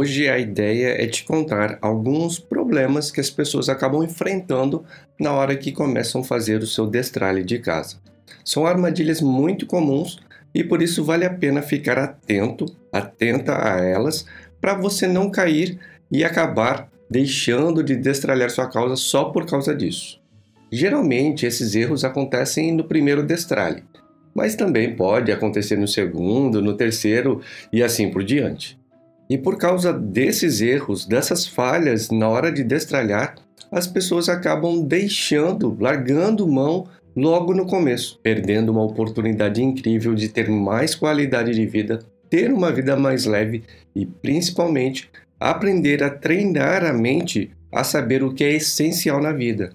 Hoje a ideia é te contar alguns problemas que as pessoas acabam enfrentando na hora que começam a fazer o seu destralhe de casa. São armadilhas muito comuns e por isso vale a pena ficar atento, atenta a elas, para você não cair e acabar deixando de destralhar sua causa só por causa disso. Geralmente esses erros acontecem no primeiro destralhe, mas também pode acontecer no segundo, no terceiro e assim por diante. E por causa desses erros, dessas falhas na hora de destralhar, as pessoas acabam deixando, largando mão logo no começo, perdendo uma oportunidade incrível de ter mais qualidade de vida, ter uma vida mais leve e principalmente aprender a treinar a mente a saber o que é essencial na vida.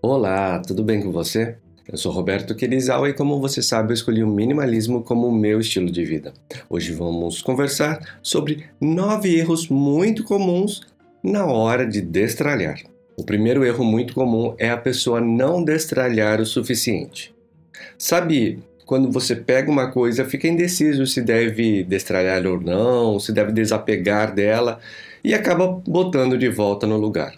Olá, tudo bem com você? Eu sou Roberto Querizal e, como você sabe, eu escolhi o minimalismo como o meu estilo de vida. Hoje vamos conversar sobre nove erros muito comuns na hora de destralhar. O primeiro erro muito comum é a pessoa não destralhar o suficiente. Sabe quando você pega uma coisa, fica indeciso se deve destralhar ou não, se deve desapegar dela e acaba botando de volta no lugar.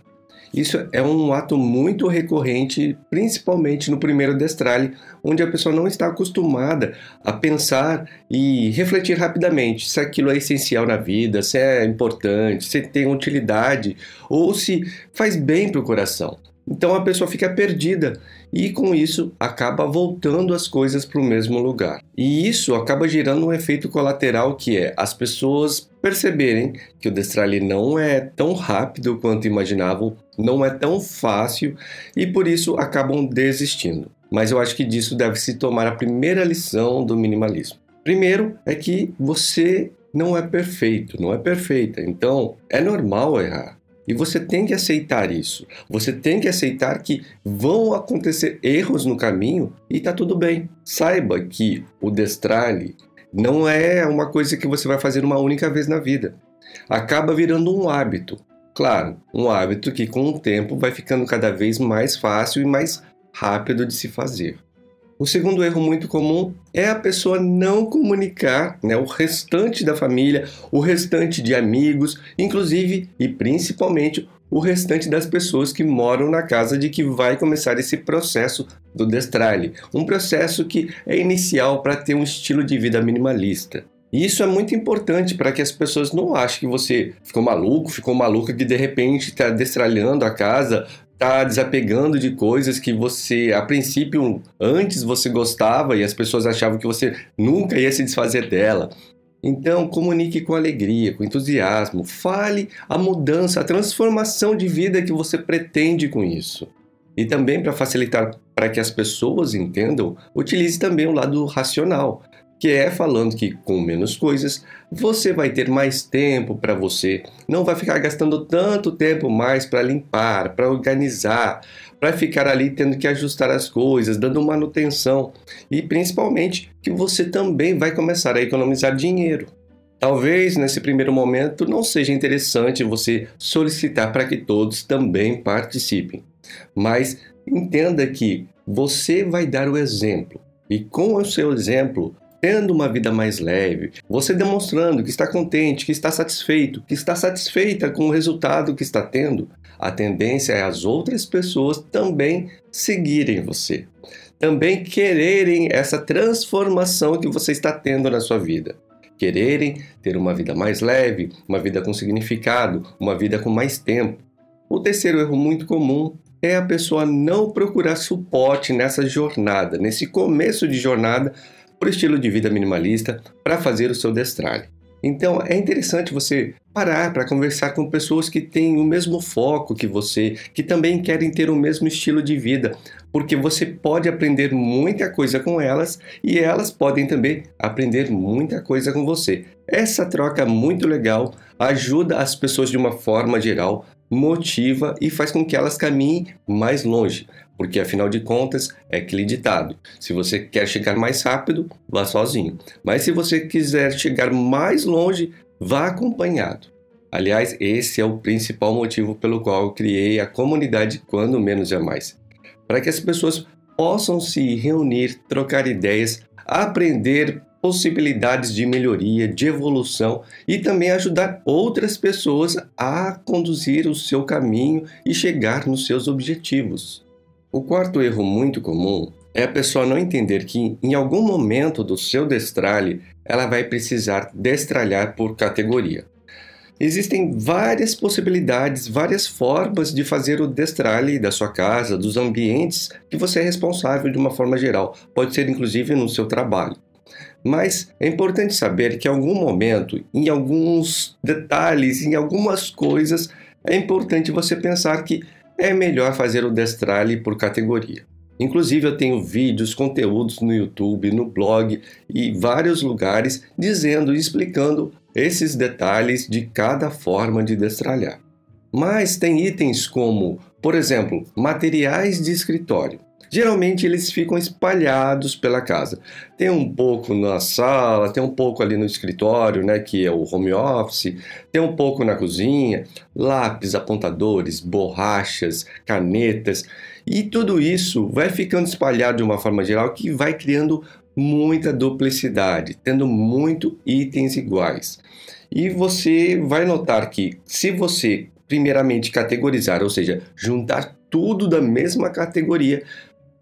Isso é um ato muito recorrente, principalmente no primeiro destralhe, onde a pessoa não está acostumada a pensar e refletir rapidamente se aquilo é essencial na vida, se é importante, se tem utilidade ou se faz bem para o coração. Então a pessoa fica perdida e com isso acaba voltando as coisas para o mesmo lugar. E isso acaba gerando um efeito colateral que é as pessoas perceberem que o destralhe não é tão rápido quanto imaginavam, não é tão fácil e por isso acabam desistindo. Mas eu acho que disso deve se tomar a primeira lição do minimalismo. Primeiro é que você não é perfeito, não é perfeita, então é normal errar. E você tem que aceitar isso. Você tem que aceitar que vão acontecer erros no caminho e tá tudo bem. Saiba que o destralhe não é uma coisa que você vai fazer uma única vez na vida. Acaba virando um hábito. Claro, um hábito que com o tempo vai ficando cada vez mais fácil e mais rápido de se fazer. O segundo erro muito comum é a pessoa não comunicar né, o restante da família, o restante de amigos, inclusive e principalmente o restante das pessoas que moram na casa de que vai começar esse processo do destralhe, um processo que é inicial para ter um estilo de vida minimalista. E isso é muito importante para que as pessoas não achem que você ficou maluco, ficou maluca que de repente está destralhando a casa, está desapegando de coisas que você, a princípio, antes você gostava e as pessoas achavam que você nunca ia se desfazer dela. Então, comunique com alegria, com entusiasmo, fale a mudança, a transformação de vida que você pretende com isso. E também para facilitar para que as pessoas entendam, utilize também o lado racional que é falando que com menos coisas você vai ter mais tempo para você, não vai ficar gastando tanto tempo mais para limpar, para organizar, para ficar ali tendo que ajustar as coisas, dando manutenção. E principalmente que você também vai começar a economizar dinheiro. Talvez nesse primeiro momento não seja interessante você solicitar para que todos também participem, mas entenda que você vai dar o exemplo. E com o seu exemplo tendo uma vida mais leve, você demonstrando que está contente, que está satisfeito, que está satisfeita com o resultado que está tendo, a tendência é as outras pessoas também seguirem você, também quererem essa transformação que você está tendo na sua vida. Quererem ter uma vida mais leve, uma vida com significado, uma vida com mais tempo. O terceiro erro muito comum é a pessoa não procurar suporte nessa jornada, nesse começo de jornada por estilo de vida minimalista para fazer o seu destralhe. Então é interessante você parar para conversar com pessoas que têm o mesmo foco que você, que também querem ter o mesmo estilo de vida, porque você pode aprender muita coisa com elas e elas podem também aprender muita coisa com você. Essa troca muito legal ajuda as pessoas de uma forma geral, motiva e faz com que elas caminhem mais longe porque afinal de contas é aquele ditado: se você quer chegar mais rápido, vá sozinho, mas se você quiser chegar mais longe, vá acompanhado. Aliás, esse é o principal motivo pelo qual eu criei a comunidade Quando Menos é Mais para que as pessoas possam se reunir, trocar ideias, aprender possibilidades de melhoria, de evolução e também ajudar outras pessoas a conduzir o seu caminho e chegar nos seus objetivos. O quarto erro muito comum é a pessoa não entender que em algum momento do seu destralhe ela vai precisar destralhar por categoria. Existem várias possibilidades, várias formas de fazer o destralhe da sua casa, dos ambientes que você é responsável de uma forma geral. Pode ser inclusive no seu trabalho. Mas é importante saber que em algum momento, em alguns detalhes, em algumas coisas, é importante você pensar que é melhor fazer o destralhe por categoria. Inclusive, eu tenho vídeos, conteúdos no YouTube, no blog e vários lugares dizendo e explicando esses detalhes de cada forma de destralhar. Mas tem itens como, por exemplo, materiais de escritório. Geralmente eles ficam espalhados pela casa. Tem um pouco na sala, tem um pouco ali no escritório, né, que é o home office, tem um pouco na cozinha, lápis, apontadores, borrachas, canetas, e tudo isso vai ficando espalhado de uma forma geral que vai criando muita duplicidade, tendo muito itens iguais. E você vai notar que se você primeiramente categorizar, ou seja, juntar tudo da mesma categoria,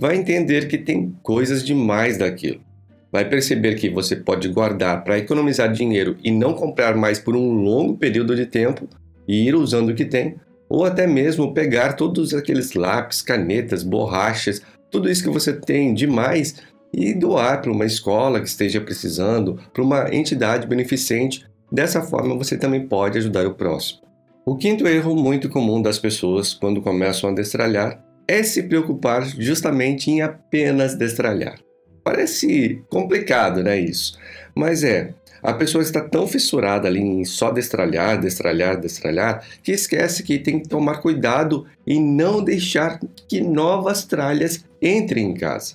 vai entender que tem coisas demais daquilo. Vai perceber que você pode guardar para economizar dinheiro e não comprar mais por um longo período de tempo e ir usando o que tem, ou até mesmo pegar todos aqueles lápis, canetas, borrachas, tudo isso que você tem demais e doar para uma escola que esteja precisando, para uma entidade beneficente. Dessa forma, você também pode ajudar o próximo. O quinto erro muito comum das pessoas quando começam a destralhar é se preocupar justamente em apenas destralhar. Parece complicado, né, isso? Mas é, a pessoa está tão fissurada ali em só destralhar, destralhar, destralhar, que esquece que tem que tomar cuidado e não deixar que novas tralhas entrem em casa.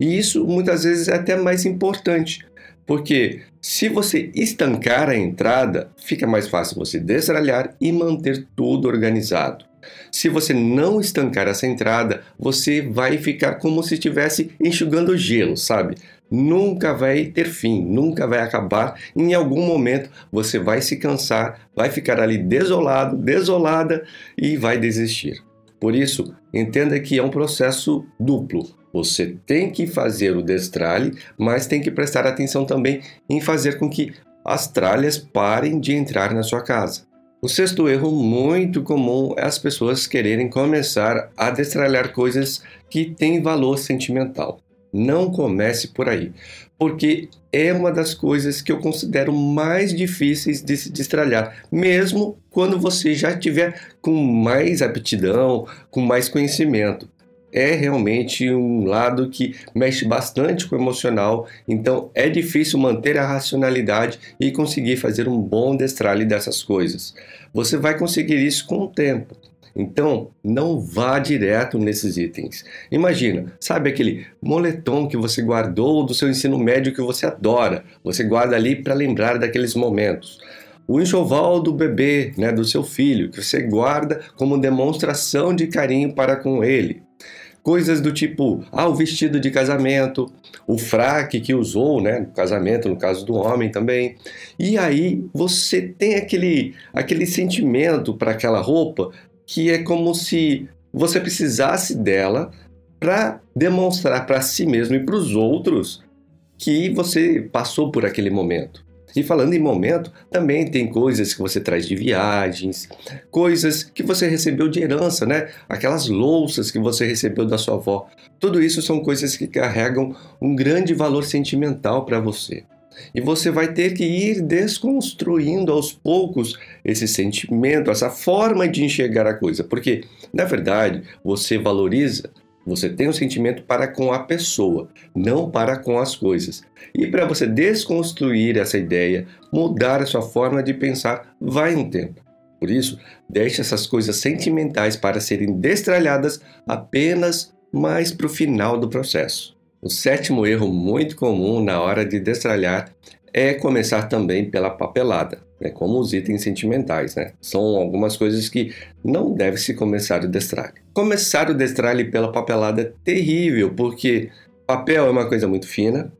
E isso muitas vezes é até mais importante, porque se você estancar a entrada, fica mais fácil você destralhar e manter tudo organizado. Se você não estancar essa entrada, você vai ficar como se estivesse enxugando gelo, sabe? Nunca vai ter fim, nunca vai acabar. Em algum momento você vai se cansar, vai ficar ali desolado, desolada e vai desistir. Por isso, entenda que é um processo duplo. Você tem que fazer o destralhe, mas tem que prestar atenção também em fazer com que as tralhas parem de entrar na sua casa. O sexto erro muito comum é as pessoas quererem começar a destralhar coisas que têm valor sentimental. Não comece por aí, porque é uma das coisas que eu considero mais difíceis de se destralhar, mesmo quando você já tiver com mais aptidão, com mais conhecimento é realmente um lado que mexe bastante com o emocional, então é difícil manter a racionalidade e conseguir fazer um bom destralhe dessas coisas. Você vai conseguir isso com o tempo. Então, não vá direto nesses itens. Imagina, sabe aquele moletom que você guardou do seu ensino médio que você adora? Você guarda ali para lembrar daqueles momentos o enxoval do bebê, né, do seu filho, que você guarda como demonstração de carinho para com ele. Coisas do tipo, ah, o vestido de casamento, o fraque que usou, né, no casamento, no caso do homem também. E aí você tem aquele, aquele sentimento para aquela roupa que é como se você precisasse dela para demonstrar para si mesmo e para os outros que você passou por aquele momento. E falando em momento, também tem coisas que você traz de viagens, coisas que você recebeu de herança, né? Aquelas louças que você recebeu da sua avó. Tudo isso são coisas que carregam um grande valor sentimental para você. E você vai ter que ir desconstruindo aos poucos esse sentimento, essa forma de enxergar a coisa, porque na verdade você valoriza você tem um sentimento para com a pessoa, não para com as coisas. E para você desconstruir essa ideia, mudar a sua forma de pensar, vai um tempo. Por isso, deixe essas coisas sentimentais para serem destralhadas apenas mais para o final do processo. O sétimo erro muito comum na hora de destralhar é começar também pela papelada, né, como os itens sentimentais. Né? São algumas coisas que não deve se começar o destralhe. Começar o destralhe pela papelada é terrível, porque papel é uma coisa muito fina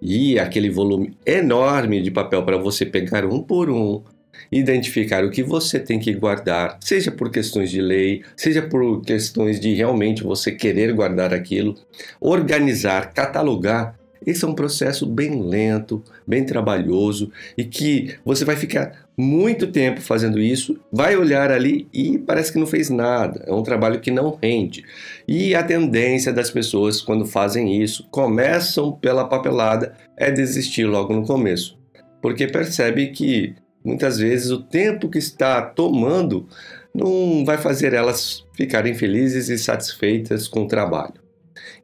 e aquele volume enorme de papel para você pegar um por um, identificar o que você tem que guardar, seja por questões de lei, seja por questões de realmente você querer guardar aquilo, organizar, catalogar. Esse é um processo bem lento, bem trabalhoso e que você vai ficar muito tempo fazendo isso, vai olhar ali e parece que não fez nada. É um trabalho que não rende. E a tendência das pessoas quando fazem isso, começam pela papelada, é desistir logo no começo, porque percebe que muitas vezes o tempo que está tomando não vai fazer elas ficarem felizes e satisfeitas com o trabalho.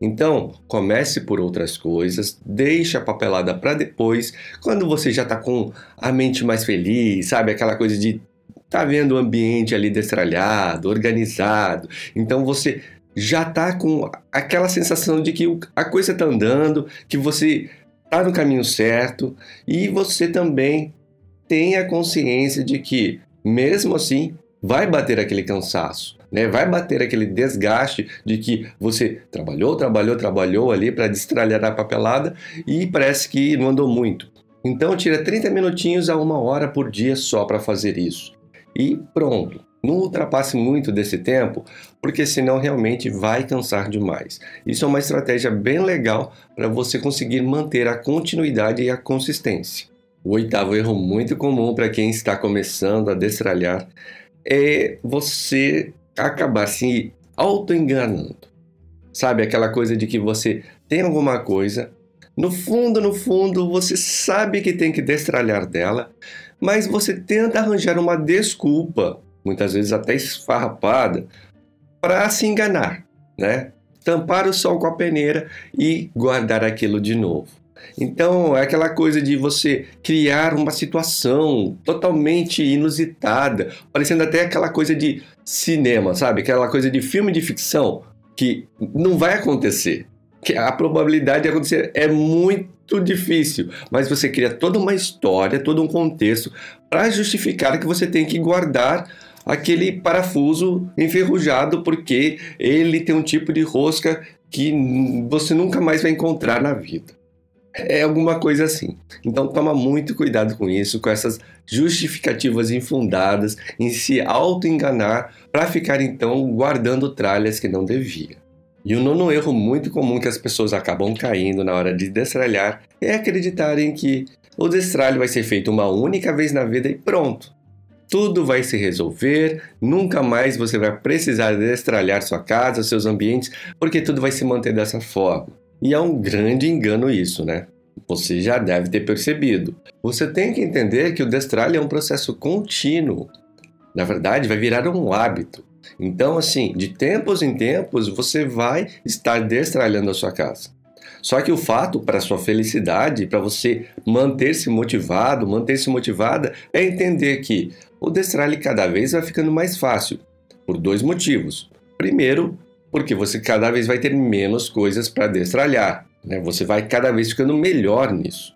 Então, comece por outras coisas, deixe a papelada para depois, quando você já está com a mente mais feliz, sabe? Aquela coisa de tá vendo o ambiente ali destralhado, organizado. Então você já tá com aquela sensação de que a coisa está andando, que você tá no caminho certo e você também tem a consciência de que mesmo assim vai bater aquele cansaço né? Vai bater aquele desgaste de que você trabalhou, trabalhou, trabalhou ali para destralhar a papelada e parece que não andou muito. Então tira 30 minutinhos a uma hora por dia só para fazer isso. E pronto. Não ultrapasse muito desse tempo, porque senão realmente vai cansar demais. Isso é uma estratégia bem legal para você conseguir manter a continuidade e a consistência. O oitavo erro muito comum para quem está começando a destralhar é você acabar se auto-enganando. Sabe aquela coisa de que você tem alguma coisa, no fundo, no fundo, você sabe que tem que destralhar dela, mas você tenta arranjar uma desculpa, muitas vezes até esfarrapada, para se enganar, né? Tampar o sol com a peneira e guardar aquilo de novo. Então, é aquela coisa de você criar uma situação totalmente inusitada, parecendo até aquela coisa de cinema, sabe? Aquela coisa de filme de ficção que não vai acontecer. Que a probabilidade de acontecer é muito difícil, mas você cria toda uma história, todo um contexto para justificar que você tem que guardar aquele parafuso enferrujado porque ele tem um tipo de rosca que você nunca mais vai encontrar na vida. É alguma coisa assim. Então toma muito cuidado com isso, com essas justificativas infundadas em se auto-enganar para ficar então guardando tralhas que não devia. E o nono erro muito comum que as pessoas acabam caindo na hora de destralhar é acreditarem que o destralho vai ser feito uma única vez na vida e pronto. Tudo vai se resolver, nunca mais você vai precisar destralhar sua casa, seus ambientes, porque tudo vai se manter dessa forma. E é um grande engano isso, né? Você já deve ter percebido. Você tem que entender que o destralhe é um processo contínuo. Na verdade, vai virar um hábito. Então, assim, de tempos em tempos, você vai estar destralhando a sua casa. Só que o fato para sua felicidade, para você manter-se motivado, manter-se motivada, é entender que o destralhe cada vez vai ficando mais fácil, por dois motivos. Primeiro, porque você cada vez vai ter menos coisas para destralhar, né? Você vai cada vez ficando melhor nisso.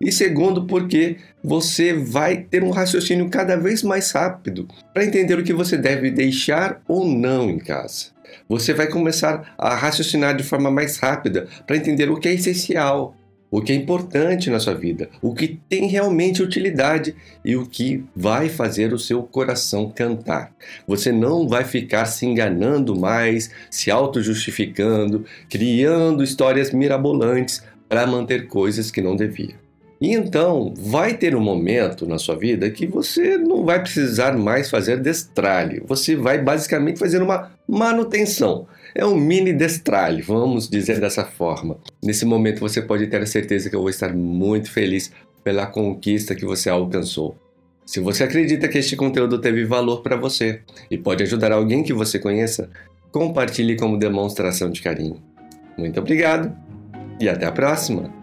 E segundo, porque você vai ter um raciocínio cada vez mais rápido para entender o que você deve deixar ou não em casa. Você vai começar a raciocinar de forma mais rápida para entender o que é essencial, o que é importante na sua vida, o que tem realmente utilidade e o que vai fazer o seu coração cantar. Você não vai ficar se enganando mais, se auto-justificando, criando histórias mirabolantes para manter coisas que não devia. E então vai ter um momento na sua vida que você não vai precisar mais fazer destralhe, você vai basicamente fazer uma manutenção. É um mini destralhe, vamos dizer dessa forma. Nesse momento você pode ter a certeza que eu vou estar muito feliz pela conquista que você alcançou. Se você acredita que este conteúdo teve valor para você e pode ajudar alguém que você conheça, compartilhe como demonstração de carinho. Muito obrigado e até a próxima!